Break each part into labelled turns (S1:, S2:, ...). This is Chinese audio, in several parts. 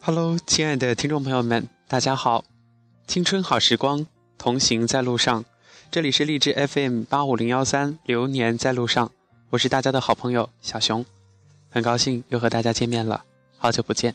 S1: Hello，亲爱的听众朋友们，大家好！青春好时光，同行在路上。这里是励志 FM 八五零幺三，流年在路上。我是大家的好朋友小熊，很高兴又和大家见面了，好久不见。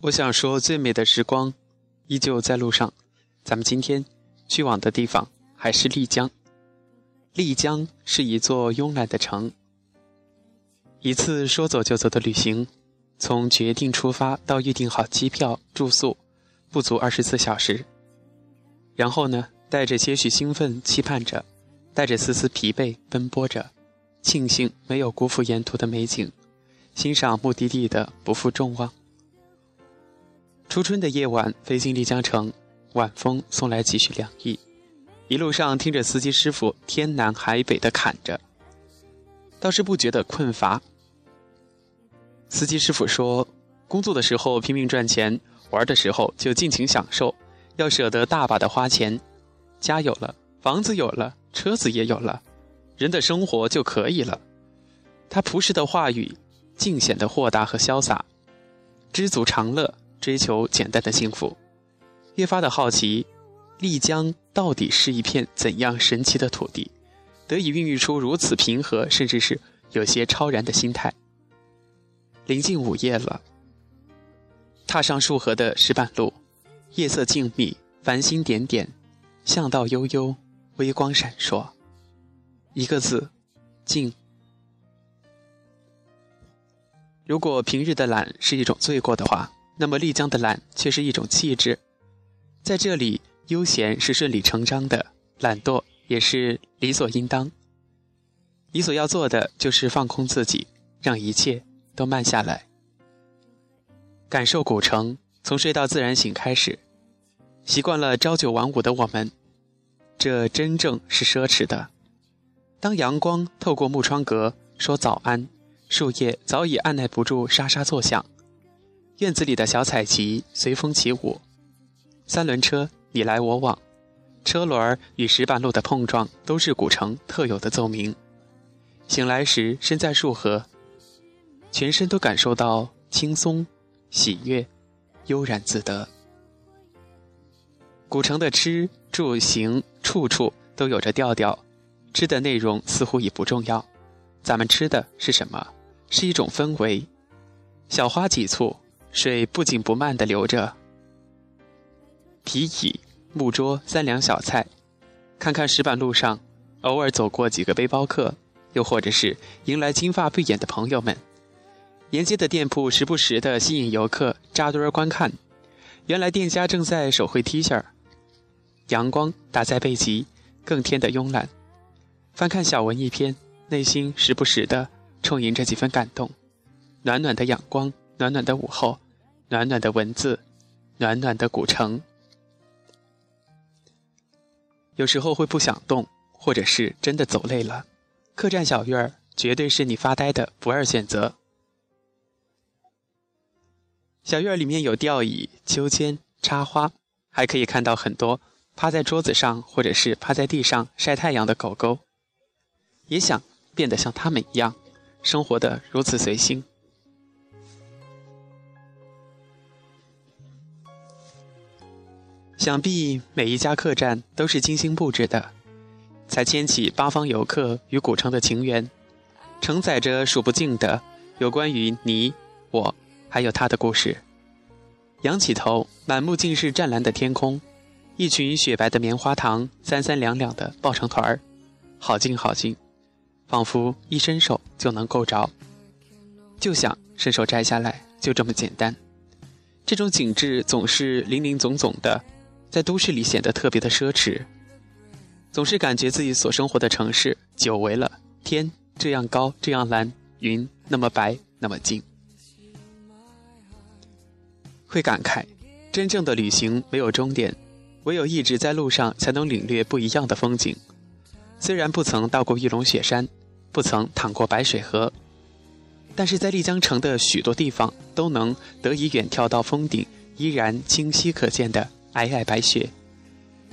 S1: 我想说，最美的时光依旧在路上。咱们今天去往的地方还是丽江。丽江是一座慵懒的城。一次说走就走的旅行，从决定出发到预定好机票住宿，不足二十四小时。然后呢，带着些许兴奋期盼着，带着丝丝疲惫奔波着，庆幸没有辜负沿途的美景，欣赏目的地的不负众望。初春的夜晚，飞进丽江城，晚风送来几许凉意，一路上听着司机师傅天南海北的侃着，倒是不觉得困乏。司机师傅说：“工作的时候拼命赚钱，玩的时候就尽情享受，要舍得大把的花钱。家有了，房子有了，车子也有了，人的生活就可以了。”他朴实的话语，尽显得豁达和潇洒。知足常乐，追求简单的幸福，越发的好奇，丽江到底是一片怎样神奇的土地，得以孕育出如此平和，甚至是有些超然的心态。临近午夜了，踏上束河的石板路，夜色静谧，繁星点点，巷道悠悠，微光闪烁。一个字，静。如果平日的懒是一种罪过的话，那么丽江的懒却是一种气质。在这里，悠闲是顺理成章的，懒惰也是理所应当。你所要做的就是放空自己，让一切。都慢下来，感受古城从睡到自然醒开始。习惯了朝九晚五的我们，这真正是奢侈的。当阳光透过木窗格说早安，树叶早已按耐不住沙沙作响。院子里的小彩旗随风起舞，三轮车你来我往，车轮与石板路的碰撞都是古城特有的奏鸣。醒来时身在束河。全身都感受到轻松、喜悦、悠然自得。古城的吃住行处处都有着调调，吃的内容似乎已不重要，咱们吃的是什么？是一种氛围。小花几簇，水不紧不慢地流着。皮椅、木桌、三两小菜，看看石板路上，偶尔走过几个背包客，又或者是迎来金发碧眼的朋友们。沿街的店铺时不时的吸引游客扎堆观看，原来店家正在手绘 T 恤阳光打在背脊，更添的慵懒。翻看小文一篇，内心时不时的充盈着几分感动。暖暖的阳光，暖暖的午后，暖暖的文字，暖暖的古城。有时候会不想动，或者是真的走累了，客栈小院儿绝对是你发呆的不二选择。小院里面有吊椅、秋千、插花，还可以看到很多趴在桌子上或者是趴在地上晒太阳的狗狗。也想变得像他们一样，生活的如此随心。想必每一家客栈都是精心布置的，才牵起八方游客与古城的情缘，承载着数不尽的有关于你我。还有他的故事。仰起头，满目尽是湛蓝的天空，一群雪白的棉花糖，三三两两的抱成团儿，好近好近，仿佛一伸手就能够着，就想伸手摘下来，就这么简单。这种景致总是林林总总的，在都市里显得特别的奢侈，总是感觉自己所生活的城市久违了。天这样高，这样蓝，云那么白，那么静。会感慨，真正的旅行没有终点，唯有一直在路上，才能领略不一样的风景。虽然不曾到过玉龙雪山，不曾淌过白水河，但是在丽江城的许多地方，都能得以远眺到峰顶依然清晰可见的皑皑白雪。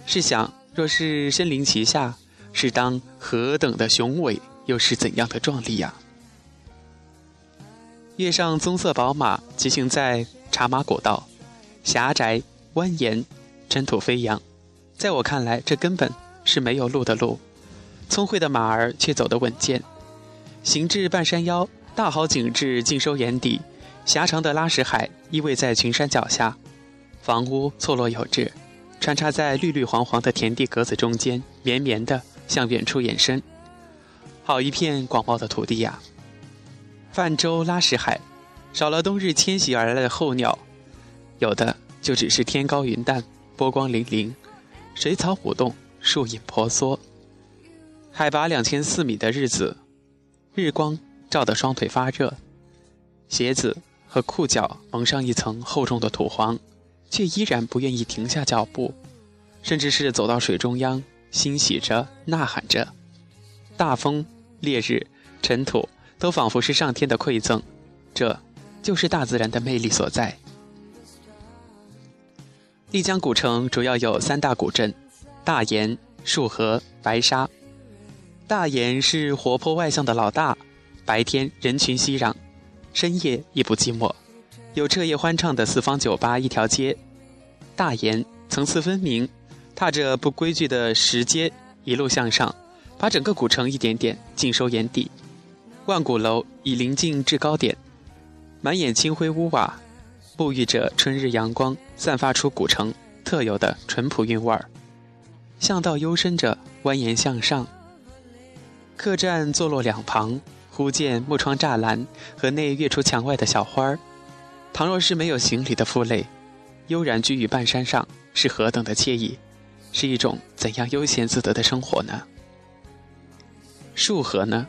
S1: 试想，若是身临其下，是当何等的雄伟，又是怎样的壮丽呀！跃上棕色宝马，骑行在茶马古道，狭窄蜿蜒，尘土飞扬。在我看来，这根本是没有路的路。聪慧的马儿却走得稳健。行至半山腰，大好景致尽收眼底。狭长的拉什海依偎在群山脚下，房屋错落有致，穿插在绿绿黄黄的田地格子中间，绵绵的向远处延伸。好一片广袤的土地呀！泛舟拉什海，少了冬日迁徙而来的候鸟，有的就只是天高云淡，波光粼粼，水草舞动，树影婆娑。海拔两千四米的日子，日光照得双腿发热，鞋子。和裤脚蒙上一层厚重的土黄，却依然不愿意停下脚步，甚至是走到水中央，欣喜着、呐喊着。大风、烈日、尘土，都仿佛是上天的馈赠，这就是大自然的魅力所在。丽江古城主要有三大古镇：大研、束河、白沙。大研是活泼外向的老大，白天人群熙攘。深夜亦不寂寞，有彻夜欢唱的四方酒吧一条街，大岩层次分明，踏着不规矩的石阶一路向上，把整个古城一点点尽收眼底。万古楼已临近制高点，满眼青灰屋瓦，沐浴着春日阳光，散发出古城特有的淳朴韵味儿。巷道幽深着，蜿蜒向上，客栈坐落两旁。忽见木窗栅栏和内跃出墙外的小花儿，倘若是没有行李的负累，悠然居于半山上，是何等的惬意，是一种怎样悠闲自得的生活呢？树河呢，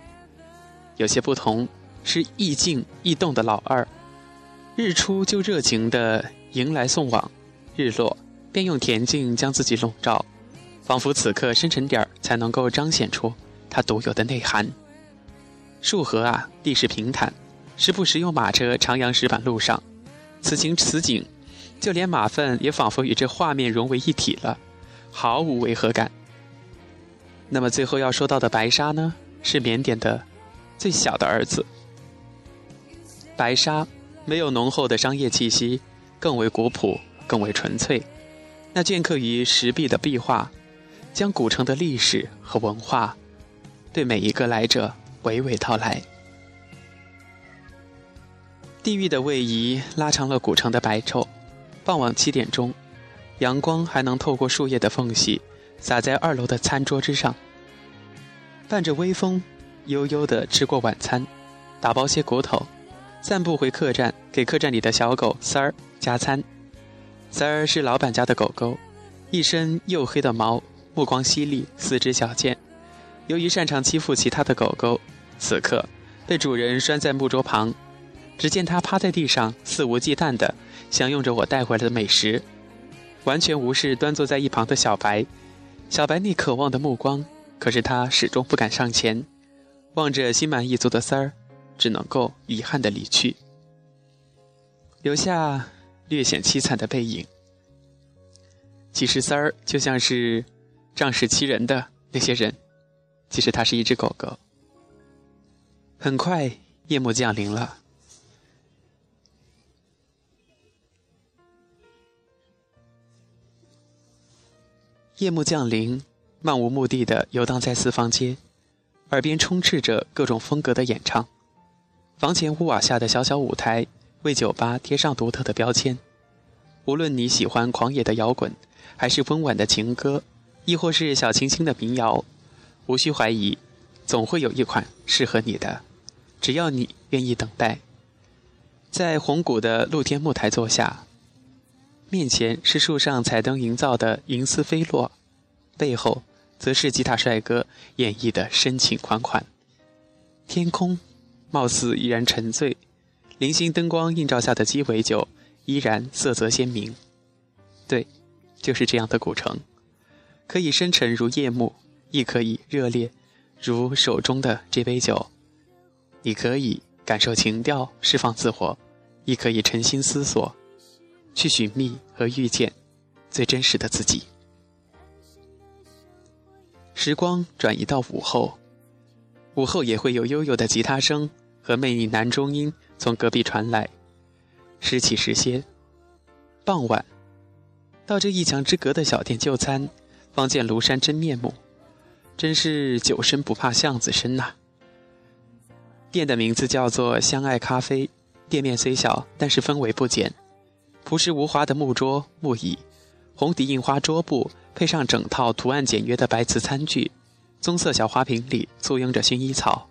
S1: 有些不同，是易静易动的老二，日出就热情地迎来送往，日落便用恬静将自己笼罩，仿佛此刻深沉点儿才能够彰显出它独有的内涵。束河啊，地势平坦，时不时有马车徜徉石板路上，此情此景，就连马粪也仿佛与这画面融为一体了，毫无违和感。那么最后要说到的白沙呢，是缅甸的最小的儿子。白沙没有浓厚的商业气息，更为古朴，更为纯粹。那镌刻于石壁的壁画，将古城的历史和文化，对每一个来者。娓娓道来，地狱的位移拉长了古城的白昼。傍晚七点钟，阳光还能透过树叶的缝隙，洒在二楼的餐桌之上。伴着微风，悠悠地吃过晚餐，打包些骨头，散步回客栈，给客栈里的小狗三儿加餐。三儿是老板家的狗狗，一身黝黑的毛，目光犀利，四肢矫健。由于擅长欺负其他的狗狗。此刻，被主人拴在木桌旁，只见它趴在地上，肆无忌惮地享用着我带回来的美食，完全无视端坐在一旁的小白。小白那渴望的目光，可是他始终不敢上前，望着心满意足的三儿，只能够遗憾的离去，留下略显凄惨的背影。其实三儿就像是仗势欺人的那些人，其实他是一只狗狗。很快，夜幕降临了。夜幕降临，漫无目的的游荡在四方街，耳边充斥着各种风格的演唱。房前屋瓦下的小小舞台，为酒吧贴上独特的标签。无论你喜欢狂野的摇滚，还是温婉的情歌，亦或是小清新的民谣，无需怀疑，总会有一款适合你的。只要你愿意等待，在红谷的露天木台坐下，面前是树上彩灯营造的银丝飞落，背后则是吉他帅哥演绎的深情款款。天空貌似依然沉醉，零星灯光映照下的鸡尾酒依然色泽鲜明。对，就是这样的古城，可以深沉如夜幕，亦可以热烈如手中的这杯酒。你可以感受情调，释放自我；亦可以沉心思索，去寻觅和遇见最真实的自己。时光转移到午后，午后也会有悠悠的吉他声和魅力男中音从隔壁传来，时起时歇。傍晚，到这一墙之隔的小店就餐，方见庐山真面目，真是久身不怕巷子深呐。店的名字叫做相爱咖啡，店面虽小，但是氛围不减。朴实无华的木桌木椅，红底印花桌布，配上整套图案简约的白瓷餐具，棕色小花瓶里簇拥着薰衣草，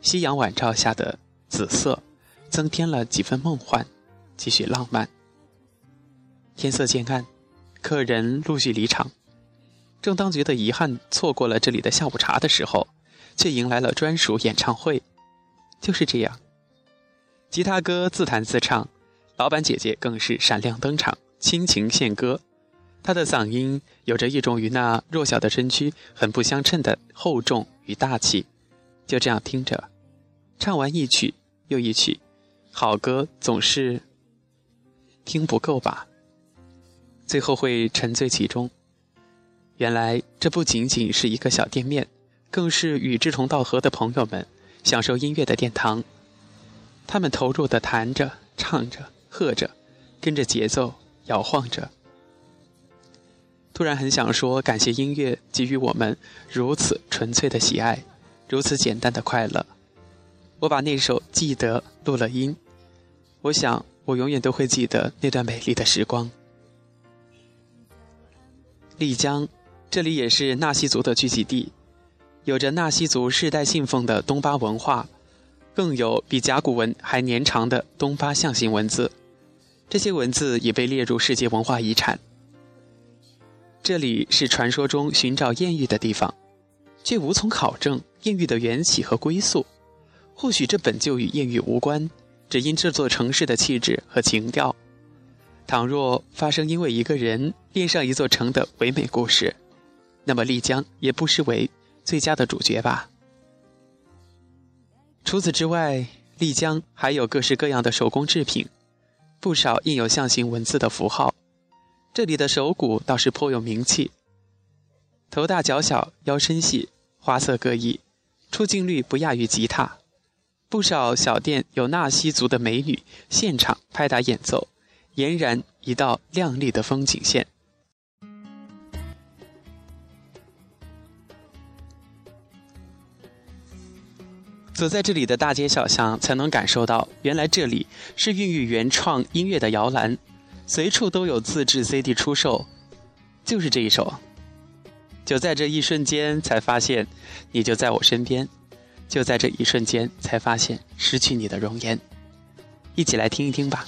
S1: 夕阳晚照下的紫色，增添了几分梦幻，几许浪漫。天色渐暗，客人陆续离场，正当觉得遗憾错过了这里的下午茶的时候，却迎来了专属演唱会。就是这样，吉他哥自弹自唱，老板姐姐更是闪亮登场，倾情献歌。他的嗓音有着一种与那弱小的身躯很不相称的厚重与大气。就这样听着，唱完一曲又一曲，好歌总是听不够吧？最后会沉醉其中。原来这不仅仅是一个小店面，更是与志同道合的朋友们。享受音乐的殿堂，他们投入的弹着、唱着、和着，跟着节奏摇晃着。突然很想说，感谢音乐给予我们如此纯粹的喜爱，如此简单的快乐。我把那首《记得》录了音，我想我永远都会记得那段美丽的时光。丽江，这里也是纳西族的聚集地。有着纳西族世代信奉的东巴文化，更有比甲骨文还年长的东巴象形文字，这些文字也被列入世界文化遗产。这里是传说中寻找艳遇的地方，却无从考证艳遇的缘起和归宿。或许这本就与艳遇无关，只因这座城市的气质和情调。倘若发生因为一个人恋上一座城的唯美故事，那么丽江也不失为。最佳的主角吧。除此之外，丽江还有各式各样的手工制品，不少印有象形文字的符号。这里的手鼓倒是颇有名气，头大脚小，腰身细，花色各异，出镜率不亚于吉他。不少小店有纳西族的美女现场拍打演奏，俨然一道亮丽的风景线。走在这里的大街小巷，才能感受到，原来这里是孕育原创音乐的摇篮，随处都有自制 CD 出售。就是这一首，就在这一瞬间才发现，你就在我身边；就在这一瞬间才发现，失去你的容颜。一起来听一听吧。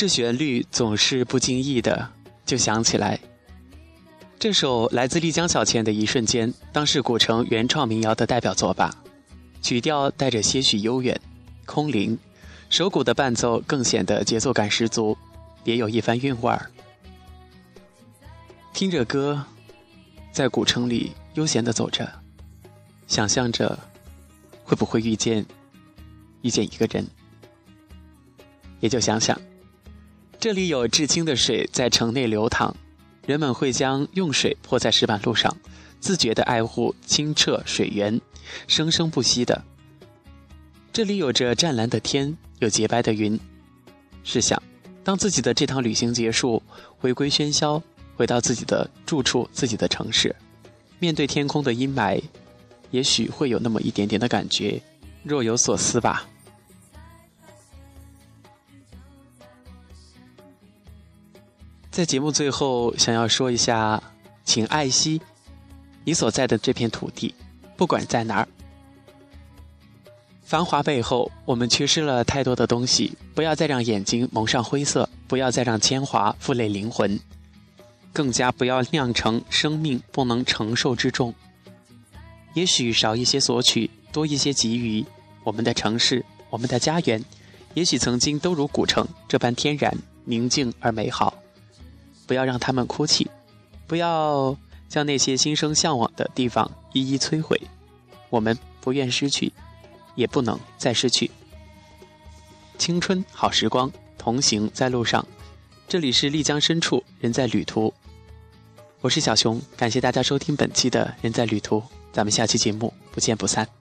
S1: 这旋律总是不经意的就响起来。这首来自丽江小倩的一瞬间，当是古城原创民谣的代表作吧。曲调带着些许悠远、空灵，手鼓的伴奏更显得节奏感十足，别有一番韵味儿。听着歌，在古城里悠闲的走着，想象着会不会遇见遇见一个人，也就想想。这里有至清的水在城内流淌，人们会将用水泼在石板路上，自觉地爱护清澈水源，生生不息的。这里有着湛蓝的天，有洁白的云。试想，当自己的这趟旅行结束，回归喧嚣，回到自己的住处、自己的城市，面对天空的阴霾，也许会有那么一点点的感觉，若有所思吧。在节目最后，想要说一下，请爱惜你所在的这片土地，不管在哪儿。繁华背后，我们缺失了太多的东西，不要再让眼睛蒙上灰色，不要再让铅华负累灵魂，更加不要酿成生命不能承受之重。也许少一些索取，多一些给予，我们的城市，我们的家园，也许曾经都如古城这般天然、宁静而美好。不要让他们哭泣，不要将那些心生向往的地方一一摧毁。我们不愿失去，也不能再失去。青春好时光，同行在路上。这里是丽江深处，人在旅途。我是小熊，感谢大家收听本期的人在旅途，咱们下期节目不见不散。